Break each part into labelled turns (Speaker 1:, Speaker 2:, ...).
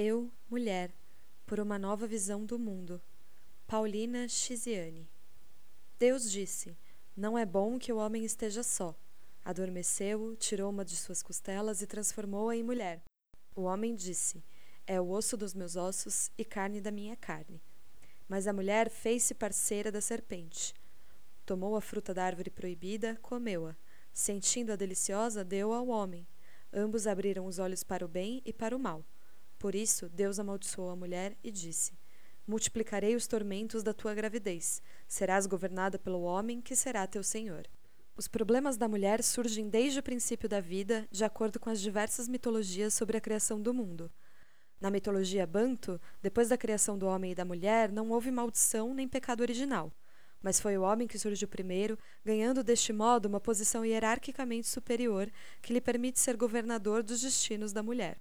Speaker 1: Eu, mulher, por uma nova visão do mundo. Paulina Chiziane. Deus disse: Não é bom que o homem esteja só. Adormeceu, tirou uma de suas costelas e transformou-a em mulher. O homem disse: É o osso dos meus ossos e carne da minha carne. Mas a mulher fez-se parceira da serpente. Tomou a fruta da árvore proibida, comeu-a. Sentindo-a deliciosa, deu-a ao homem. Ambos abriram os olhos para o bem e para o mal. Por isso, Deus amaldiçoou a mulher e disse: Multiplicarei os tormentos da tua gravidez. Serás governada pelo homem, que será teu senhor. Os problemas da mulher surgem desde o princípio da vida, de acordo com as diversas mitologias sobre a criação do mundo. Na mitologia Banto, depois da criação do homem e da mulher, não houve maldição nem pecado original. Mas foi o homem que surgiu primeiro, ganhando deste modo uma posição hierarquicamente superior que lhe permite ser governador dos destinos da mulher.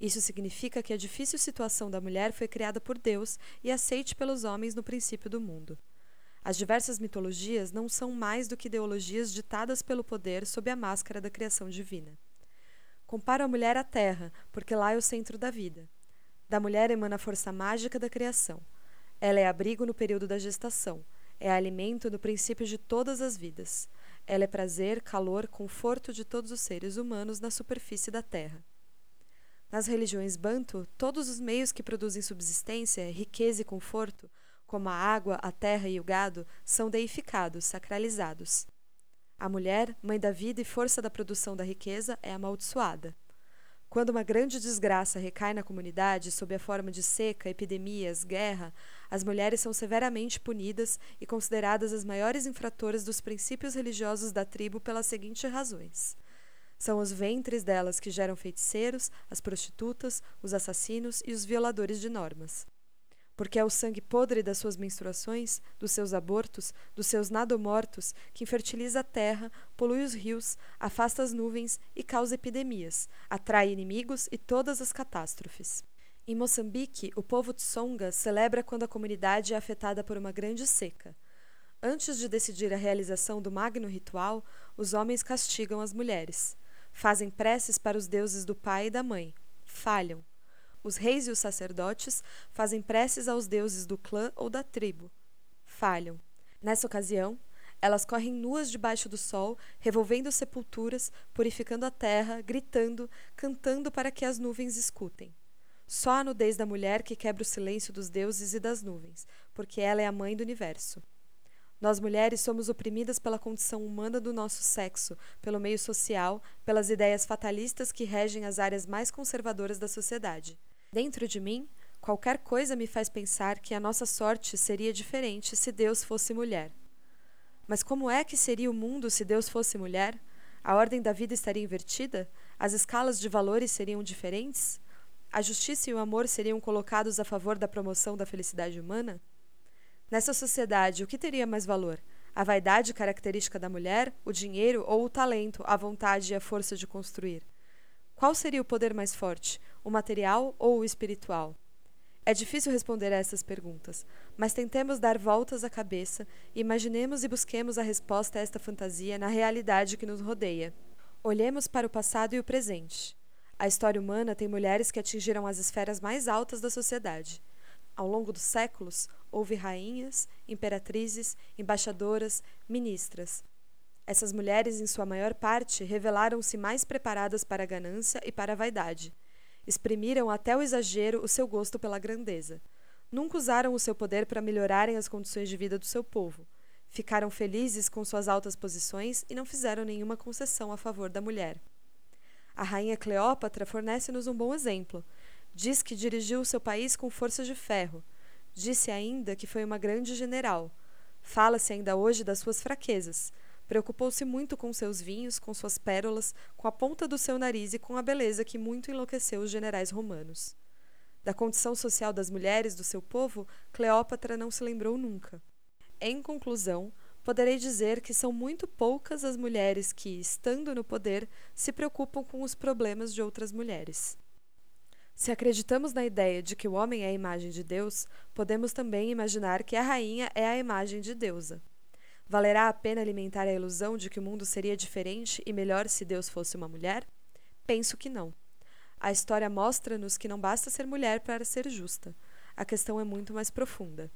Speaker 1: Isso significa que a difícil situação da mulher foi criada por Deus e aceite pelos homens no princípio do mundo. As diversas mitologias não são mais do que ideologias ditadas pelo poder sob a máscara da criação divina. Comparo a mulher à terra, porque lá é o centro da vida. Da mulher emana a força mágica da criação. Ela é abrigo no período da gestação, é alimento no princípio de todas as vidas. Ela é prazer, calor, conforto de todos os seres humanos na superfície da terra. Nas religiões banto, todos os meios que produzem subsistência, riqueza e conforto, como a água, a terra e o gado, são deificados, sacralizados. A mulher, mãe da vida e força da produção da riqueza, é amaldiçoada. Quando uma grande desgraça recai na comunidade sob a forma de seca, epidemias, guerra, as mulheres são severamente punidas e consideradas as maiores infratoras dos princípios religiosos da tribo pelas seguintes razões: são os ventres delas que geram feiticeiros, as prostitutas, os assassinos e os violadores de normas. Porque é o sangue podre das suas menstruações, dos seus abortos, dos seus nadomortos, que infertiliza a terra, polui os rios, afasta as nuvens e causa epidemias, atrai inimigos e todas as catástrofes. Em Moçambique, o povo Tsonga celebra quando a comunidade é afetada por uma grande seca. Antes de decidir a realização do magno ritual, os homens castigam as mulheres. Fazem preces para os deuses do pai e da mãe. Falham. Os reis e os sacerdotes fazem preces aos deuses do clã ou da tribo. Falham. Nessa ocasião, elas correm nuas debaixo do sol, revolvendo sepulturas, purificando a terra, gritando, cantando para que as nuvens escutem. Só a nudez da mulher que quebra o silêncio dos deuses e das nuvens, porque ela é a mãe do universo. Nós mulheres somos oprimidas pela condição humana do nosso sexo, pelo meio social, pelas ideias fatalistas que regem as áreas mais conservadoras da sociedade. Dentro de mim, qualquer coisa me faz pensar que a nossa sorte seria diferente se Deus fosse mulher. Mas como é que seria o mundo se Deus fosse mulher? A ordem da vida estaria invertida? As escalas de valores seriam diferentes? A justiça e o amor seriam colocados a favor da promoção da felicidade humana? Nessa sociedade, o que teria mais valor? A vaidade característica da mulher, o dinheiro ou o talento, a vontade e a força de construir? Qual seria o poder mais forte, o material ou o espiritual? É difícil responder a essas perguntas, mas tentemos dar voltas à cabeça e imaginemos e busquemos a resposta a esta fantasia na realidade que nos rodeia. Olhemos para o passado e o presente. A história humana tem mulheres que atingiram as esferas mais altas da sociedade. Ao longo dos séculos, houve rainhas, imperatrizes, embaixadoras, ministras. Essas mulheres, em sua maior parte, revelaram-se mais preparadas para a ganância e para a vaidade. Exprimiram até o exagero o seu gosto pela grandeza. Nunca usaram o seu poder para melhorarem as condições de vida do seu povo. Ficaram felizes com suas altas posições e não fizeram nenhuma concessão a favor da mulher. A rainha Cleópatra fornece-nos um bom exemplo. Diz que dirigiu seu país com força de ferro. Disse ainda que foi uma grande general. Fala-se ainda hoje das suas fraquezas. Preocupou-se muito com seus vinhos, com suas pérolas, com a ponta do seu nariz e com a beleza que muito enlouqueceu os generais romanos. Da condição social das mulheres do seu povo, Cleópatra não se lembrou nunca. Em conclusão, poderei dizer que são muito poucas as mulheres que, estando no poder, se preocupam com os problemas de outras mulheres. Se acreditamos na ideia de que o homem é a imagem de Deus, podemos também imaginar que a rainha é a imagem de deusa. Valerá a pena alimentar a ilusão de que o mundo seria diferente e melhor se Deus fosse uma mulher? Penso que não. A história mostra-nos que não basta ser mulher para ser justa. A questão é muito mais profunda.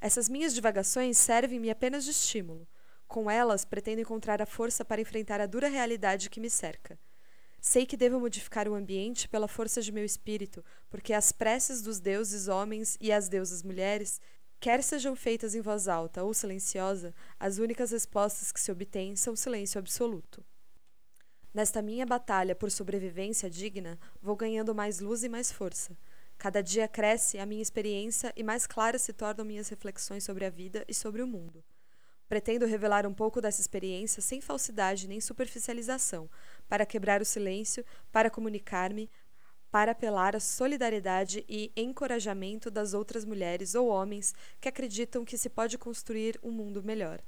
Speaker 1: Essas minhas divagações servem-me apenas de estímulo. Com elas, pretendo encontrar a força para enfrentar a dura realidade que me cerca. Sei que devo modificar o ambiente pela força de meu espírito, porque as preces dos deuses homens e as deusas mulheres, quer sejam feitas em voz alta ou silenciosa, as únicas respostas que se obtêm são silêncio absoluto. Nesta minha batalha por sobrevivência digna, vou ganhando mais luz e mais força. Cada dia cresce a minha experiência e mais claras se tornam minhas reflexões sobre a vida e sobre o mundo. Pretendo revelar um pouco dessa experiência sem falsidade nem superficialização, para quebrar o silêncio, para comunicar-me, para apelar à solidariedade e encorajamento das outras mulheres ou homens que acreditam que se pode construir um mundo melhor.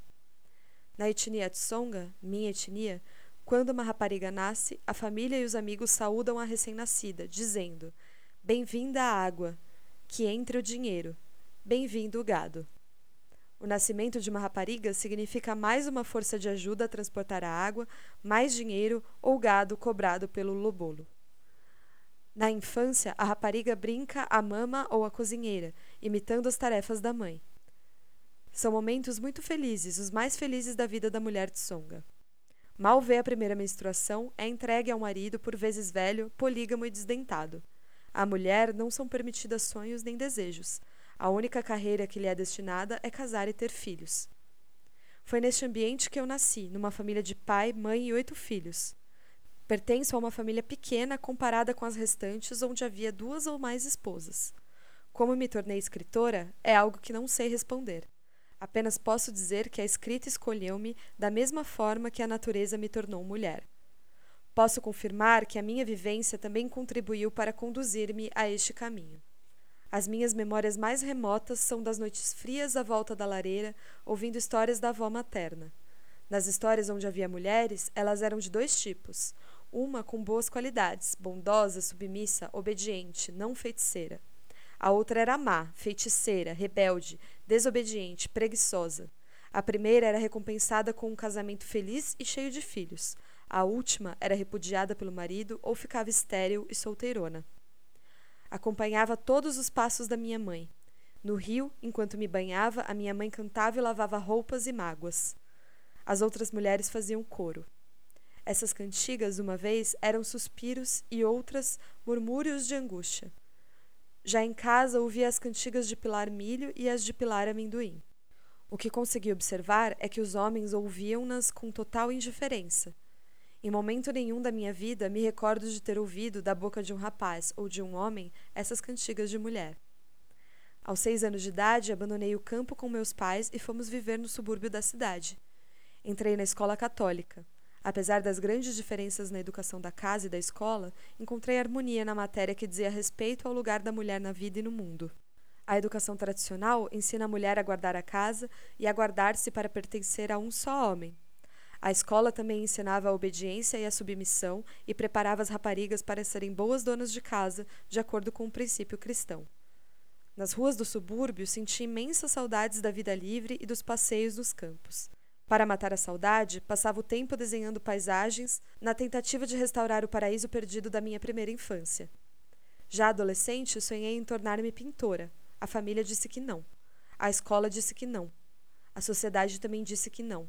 Speaker 1: Na etnia Tsonga, minha etnia, quando uma rapariga nasce, a família e os amigos saúdam a recém-nascida, dizendo: Bem-vinda à água, que entre o dinheiro. Bem-vindo o gado. O nascimento de uma rapariga significa mais uma força de ajuda a transportar a água, mais dinheiro ou gado cobrado pelo lobolo. Na infância, a rapariga brinca a mama ou a cozinheira, imitando as tarefas da mãe. São momentos muito felizes, os mais felizes da vida da mulher de Songa. Mal vê a primeira menstruação, é entregue ao marido, por vezes velho, polígamo e desdentado. À mulher não são permitidas sonhos nem desejos. A única carreira que lhe é destinada é casar e ter filhos. Foi neste ambiente que eu nasci, numa família de pai, mãe e oito filhos. Pertenço a uma família pequena comparada com as restantes, onde havia duas ou mais esposas. Como me tornei escritora, é algo que não sei responder. Apenas posso dizer que a escrita escolheu-me da mesma forma que a natureza me tornou mulher. Posso confirmar que a minha vivência também contribuiu para conduzir-me a este caminho. As minhas memórias mais remotas são das noites frias à volta da lareira, ouvindo histórias da avó materna. Nas histórias onde havia mulheres, elas eram de dois tipos: uma com boas qualidades, bondosa, submissa, obediente, não feiticeira. A outra era má, feiticeira, rebelde, desobediente, preguiçosa. A primeira era recompensada com um casamento feliz e cheio de filhos. A última era repudiada pelo marido ou ficava estéril e solteirona. Acompanhava todos os passos da minha mãe. No rio, enquanto me banhava, a minha mãe cantava e lavava roupas e mágoas. As outras mulheres faziam coro. Essas cantigas, uma vez, eram suspiros e outras murmúrios de angústia. Já em casa ouvia as cantigas de Pilar Milho e as de Pilar Amendoim. O que consegui observar é que os homens ouviam-nas com total indiferença. Em momento nenhum da minha vida me recordo de ter ouvido da boca de um rapaz ou de um homem essas cantigas de mulher. Aos seis anos de idade, abandonei o campo com meus pais e fomos viver no subúrbio da cidade. Entrei na escola católica. Apesar das grandes diferenças na educação da casa e da escola, encontrei harmonia na matéria que dizia respeito ao lugar da mulher na vida e no mundo. A educação tradicional ensina a mulher a guardar a casa e a guardar-se para pertencer a um só homem. A escola também ensinava a obediência e a submissão e preparava as raparigas para serem boas donas de casa, de acordo com o princípio cristão. Nas ruas do subúrbio senti imensas saudades da vida livre e dos passeios nos campos. Para matar a saudade, passava o tempo desenhando paisagens na tentativa de restaurar o paraíso perdido da minha primeira infância. Já adolescente, sonhei em tornar-me pintora. A família disse que não. A escola disse que não. A sociedade também disse que não.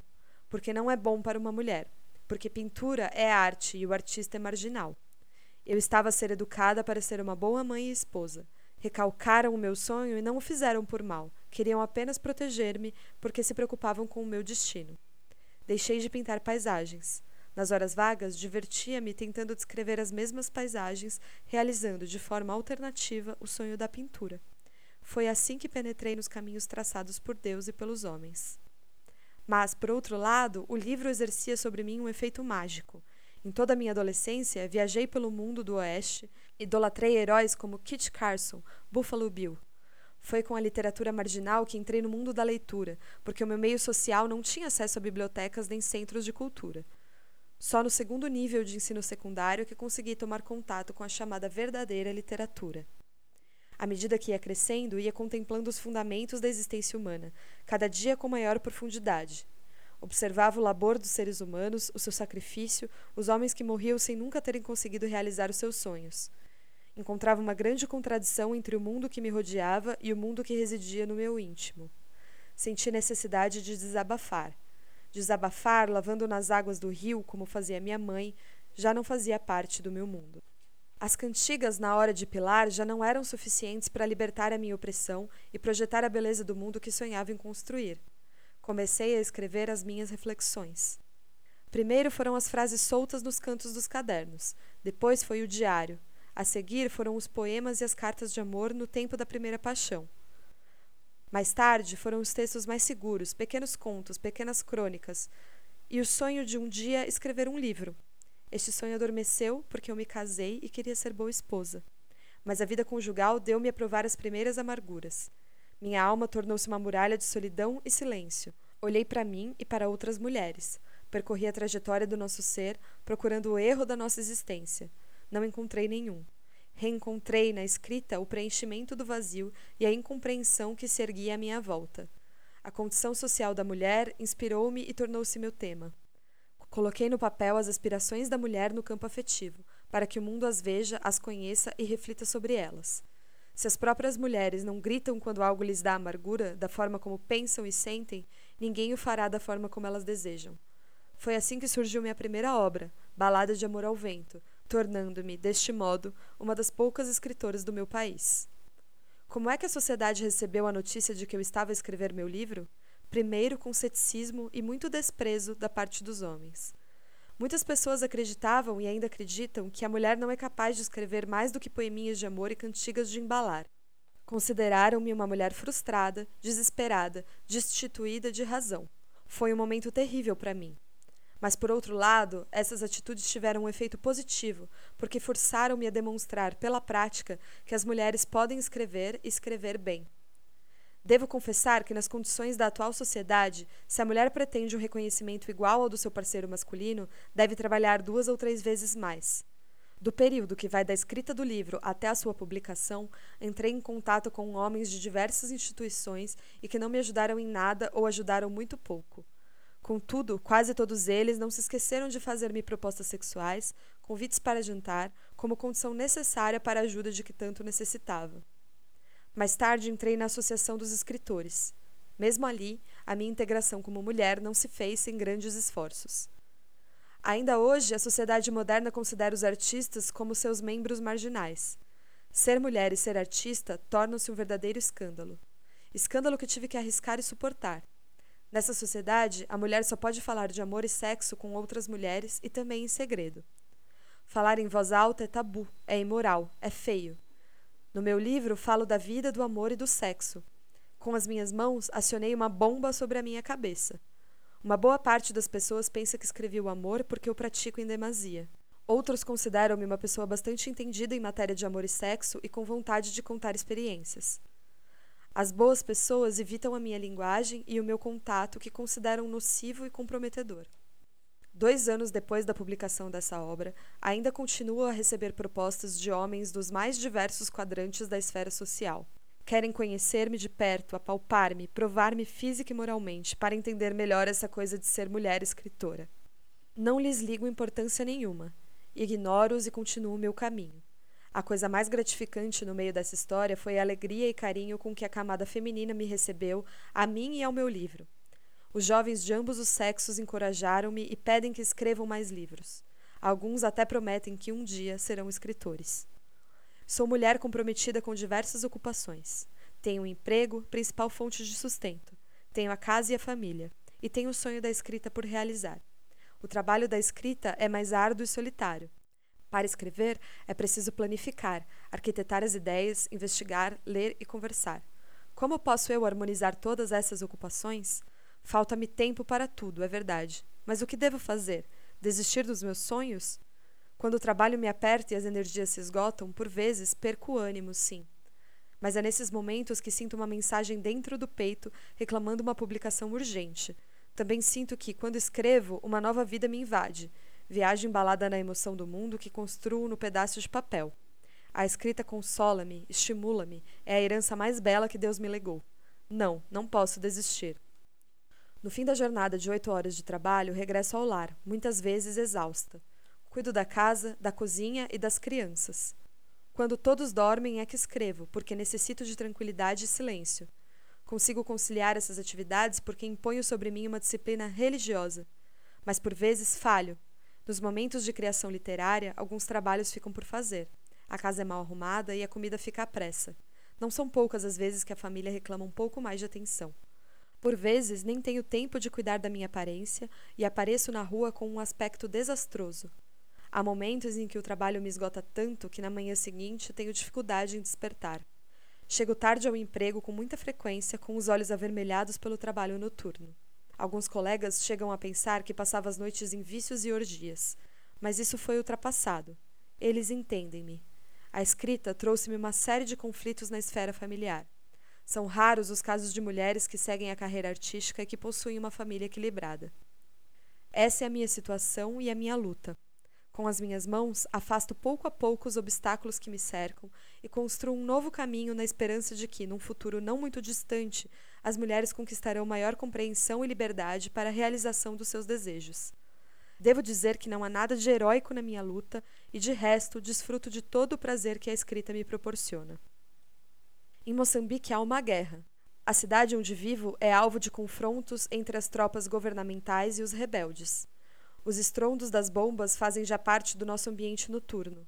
Speaker 1: Porque não é bom para uma mulher. Porque pintura é arte e o artista é marginal. Eu estava a ser educada para ser uma boa mãe e esposa. Recalcaram o meu sonho e não o fizeram por mal. Queriam apenas proteger-me porque se preocupavam com o meu destino. Deixei de pintar paisagens. Nas horas vagas, divertia-me tentando descrever as mesmas paisagens, realizando de forma alternativa o sonho da pintura. Foi assim que penetrei nos caminhos traçados por Deus e pelos homens. Mas, por outro lado, o livro exercia sobre mim um efeito mágico. Em toda a minha adolescência, viajei pelo mundo do Oeste, idolatrei heróis como Kit Carson, Buffalo Bill. Foi com a literatura marginal que entrei no mundo da leitura, porque o meu meio social não tinha acesso a bibliotecas nem centros de cultura. Só no segundo nível de ensino secundário que consegui tomar contato com a chamada verdadeira literatura. À medida que ia crescendo, ia contemplando os fundamentos da existência humana, cada dia com maior profundidade. Observava o labor dos seres humanos, o seu sacrifício, os homens que morriam sem nunca terem conseguido realizar os seus sonhos. Encontrava uma grande contradição entre o mundo que me rodeava e o mundo que residia no meu íntimo. Senti necessidade de desabafar. Desabafar, lavando nas águas do rio, como fazia minha mãe, já não fazia parte do meu mundo. As cantigas na hora de pilar já não eram suficientes para libertar a minha opressão e projetar a beleza do mundo que sonhava em construir. Comecei a escrever as minhas reflexões. Primeiro foram as frases soltas nos cantos dos cadernos, depois foi o diário. A seguir foram os poemas e as cartas de amor no tempo da primeira paixão. Mais tarde foram os textos mais seguros, pequenos contos, pequenas crônicas, e o sonho de um dia escrever um livro. Este sonho adormeceu porque eu me casei e queria ser boa esposa. Mas a vida conjugal deu-me a provar as primeiras amarguras. Minha alma tornou-se uma muralha de solidão e silêncio. Olhei para mim e para outras mulheres. Percorri a trajetória do nosso ser, procurando o erro da nossa existência. Não encontrei nenhum. Reencontrei na escrita o preenchimento do vazio e a incompreensão que se erguia à minha volta. A condição social da mulher inspirou-me e tornou-se meu tema. Coloquei no papel as aspirações da mulher no campo afetivo, para que o mundo as veja, as conheça e reflita sobre elas. Se as próprias mulheres não gritam quando algo lhes dá amargura, da forma como pensam e sentem, ninguém o fará da forma como elas desejam. Foi assim que surgiu minha primeira obra, Balada de Amor ao Vento, tornando-me, deste modo, uma das poucas escritoras do meu país. Como é que a sociedade recebeu a notícia de que eu estava a escrever meu livro? Primeiro com ceticismo e muito desprezo da parte dos homens. Muitas pessoas acreditavam e ainda acreditam que a mulher não é capaz de escrever mais do que poeminhas de amor e cantigas de embalar. Consideraram-me uma mulher frustrada, desesperada, destituída de razão. Foi um momento terrível para mim. Mas, por outro lado, essas atitudes tiveram um efeito positivo, porque forçaram-me a demonstrar pela prática que as mulheres podem escrever e escrever bem. Devo confessar que, nas condições da atual sociedade, se a mulher pretende um reconhecimento igual ao do seu parceiro masculino, deve trabalhar duas ou três vezes mais. Do período que vai da escrita do livro até a sua publicação, entrei em contato com homens de diversas instituições e que não me ajudaram em nada ou ajudaram muito pouco. Contudo, quase todos eles não se esqueceram de fazer-me propostas sexuais, convites para jantar, como condição necessária para a ajuda de que tanto necessitava. Mais tarde entrei na Associação dos Escritores. Mesmo ali, a minha integração como mulher não se fez sem grandes esforços. Ainda hoje, a sociedade moderna considera os artistas como seus membros marginais. Ser mulher e ser artista tornam-se um verdadeiro escândalo. Escândalo que tive que arriscar e suportar. Nessa sociedade, a mulher só pode falar de amor e sexo com outras mulheres e também em segredo. Falar em voz alta é tabu, é imoral, é feio. No meu livro, falo da vida, do amor e do sexo. Com as minhas mãos, acionei uma bomba sobre a minha cabeça. Uma boa parte das pessoas pensa que escrevi o amor porque eu pratico em demasia. Outros consideram-me uma pessoa bastante entendida em matéria de amor e sexo e com vontade de contar experiências. As boas pessoas evitam a minha linguagem e o meu contato, que consideram nocivo e comprometedor. Dois anos depois da publicação dessa obra, ainda continuo a receber propostas de homens dos mais diversos quadrantes da esfera social. Querem conhecer-me de perto, apalpar-me, provar-me física e moralmente, para entender melhor essa coisa de ser mulher escritora. Não lhes ligo importância nenhuma. Ignoro-os e continuo meu caminho. A coisa mais gratificante no meio dessa história foi a alegria e carinho com que a camada feminina me recebeu, a mim e ao meu livro. Os jovens de ambos os sexos encorajaram-me e pedem que escrevam mais livros. Alguns até prometem que um dia serão escritores. Sou mulher comprometida com diversas ocupações. Tenho um emprego, principal fonte de sustento. Tenho a casa e a família. E tenho o sonho da escrita por realizar. O trabalho da escrita é mais árduo e solitário. Para escrever, é preciso planificar, arquitetar as ideias, investigar, ler e conversar. Como posso eu harmonizar todas essas ocupações? Falta-me tempo para tudo, é verdade. Mas o que devo fazer? Desistir dos meus sonhos? Quando o trabalho me aperta e as energias se esgotam, por vezes perco o ânimo, sim. Mas é nesses momentos que sinto uma mensagem dentro do peito reclamando uma publicação urgente. Também sinto que, quando escrevo, uma nova vida me invade. Viagem embalada na emoção do mundo que construo no pedaço de papel. A escrita consola-me, estimula-me, é a herança mais bela que Deus me legou. Não, não posso desistir. No fim da jornada de oito horas de trabalho, regresso ao lar, muitas vezes exausta. Cuido da casa, da cozinha e das crianças. Quando todos dormem é que escrevo, porque necessito de tranquilidade e silêncio. Consigo conciliar essas atividades porque imponho sobre mim uma disciplina religiosa. Mas por vezes falho. Nos momentos de criação literária, alguns trabalhos ficam por fazer. A casa é mal arrumada e a comida fica à pressa. Não são poucas as vezes que a família reclama um pouco mais de atenção. Por vezes, nem tenho tempo de cuidar da minha aparência e apareço na rua com um aspecto desastroso. Há momentos em que o trabalho me esgota tanto que na manhã seguinte tenho dificuldade em despertar. Chego tarde ao emprego com muita frequência, com os olhos avermelhados pelo trabalho noturno. Alguns colegas chegam a pensar que passava as noites em vícios e orgias, mas isso foi ultrapassado. Eles entendem-me. A escrita trouxe-me uma série de conflitos na esfera familiar. São raros os casos de mulheres que seguem a carreira artística e que possuem uma família equilibrada. Essa é a minha situação e a minha luta. Com as minhas mãos, afasto pouco a pouco os obstáculos que me cercam e construo um novo caminho na esperança de que, num futuro não muito distante, as mulheres conquistarão maior compreensão e liberdade para a realização dos seus desejos. Devo dizer que não há nada de heróico na minha luta e, de resto, desfruto de todo o prazer que a escrita me proporciona. Em Moçambique há uma guerra. A cidade onde vivo é alvo de confrontos entre as tropas governamentais e os rebeldes. Os estrondos das bombas fazem já parte do nosso ambiente noturno.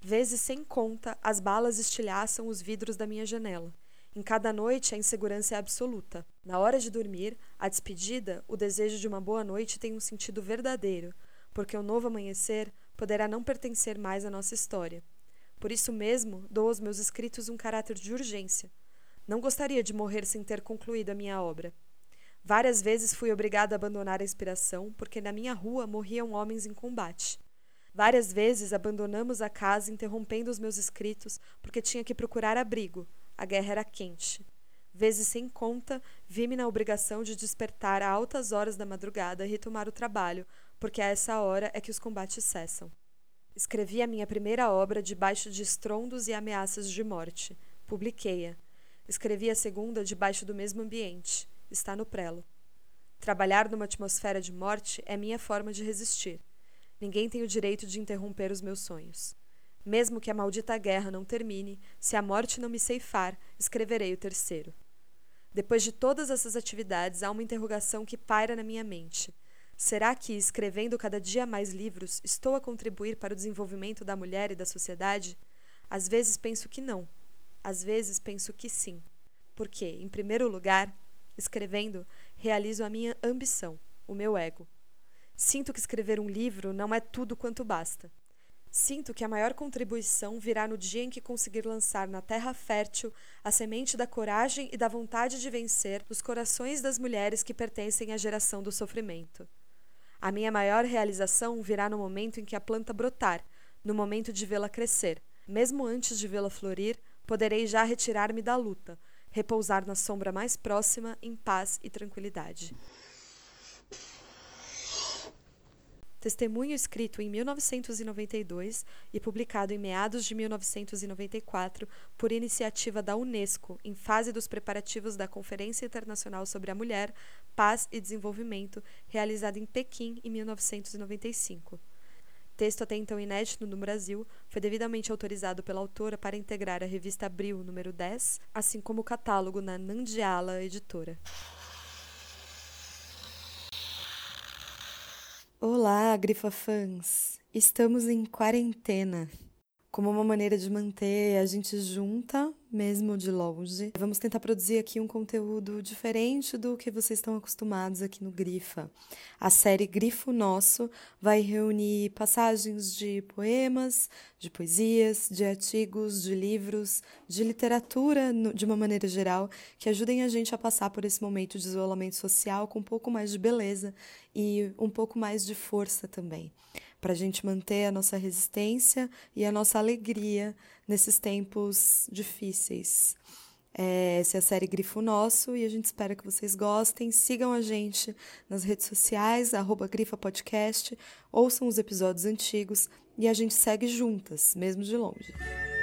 Speaker 1: Vezes sem conta, as balas estilhaçam os vidros da minha janela. Em cada noite, a insegurança é absoluta. Na hora de dormir, a despedida, o desejo de uma boa noite tem um sentido verdadeiro, porque o novo amanhecer poderá não pertencer mais à nossa história. Por isso mesmo, dou aos meus escritos um caráter de urgência. Não gostaria de morrer sem ter concluído a minha obra. Várias vezes fui obrigada a abandonar a inspiração, porque na minha rua morriam homens em combate. Várias vezes abandonamos a casa interrompendo os meus escritos porque tinha que procurar abrigo. A guerra era quente. Vezes sem conta, vi-me na obrigação de despertar a altas horas da madrugada e retomar o trabalho, porque a essa hora é que os combates cessam. Escrevi a minha primeira obra debaixo de estrondos e ameaças de morte. Publiquei-a. Escrevi a segunda debaixo do mesmo ambiente. Está no prelo. Trabalhar numa atmosfera de morte é minha forma de resistir. Ninguém tem o direito de interromper os meus sonhos. Mesmo que a maldita guerra não termine, se a morte não me ceifar, escreverei o terceiro. Depois de todas essas atividades, há uma interrogação que paira na minha mente. Será que, escrevendo cada dia mais livros, estou a contribuir para o desenvolvimento da mulher e da sociedade? Às vezes penso que não. Às vezes penso que sim. Porque, em primeiro lugar, escrevendo, realizo a minha ambição, o meu ego. Sinto que escrever um livro não é tudo quanto basta. Sinto que a maior contribuição virá no dia em que conseguir lançar na terra fértil a semente da coragem e da vontade de vencer nos corações das mulheres que pertencem à geração do sofrimento. A minha maior realização virá no momento em que a planta brotar, no momento de vê-la crescer. Mesmo antes de vê-la florir, poderei já retirar-me da luta, repousar na sombra mais próxima, em paz e tranquilidade. Testemunho escrito em 1992 e publicado em meados de 1994 por iniciativa da Unesco, em fase dos preparativos da Conferência Internacional sobre a Mulher, Paz e Desenvolvimento, realizada em Pequim em 1995. Texto até então inédito no Brasil, foi devidamente autorizado pela autora para integrar a revista Abril número 10, assim como o catálogo na Nandiala Editora. Olá, Grifa fãs! Estamos em quarentena. Como uma maneira de manter a gente junta, mesmo de longe, vamos tentar produzir aqui um conteúdo diferente do que vocês estão acostumados aqui no Grifa. A série Grifo Nosso vai reunir passagens de poemas, de poesias, de artigos, de livros, de literatura de uma maneira geral, que ajudem a gente a passar por esse momento de isolamento social com um pouco mais de beleza e um pouco mais de força também para a gente manter a nossa resistência e a nossa alegria nesses tempos difíceis. É, essa é a série Grifo Nosso e a gente espera que vocês gostem. Sigam a gente nas redes sociais, arroba Grifa Podcast, ouçam os episódios antigos e a gente segue juntas, mesmo de longe.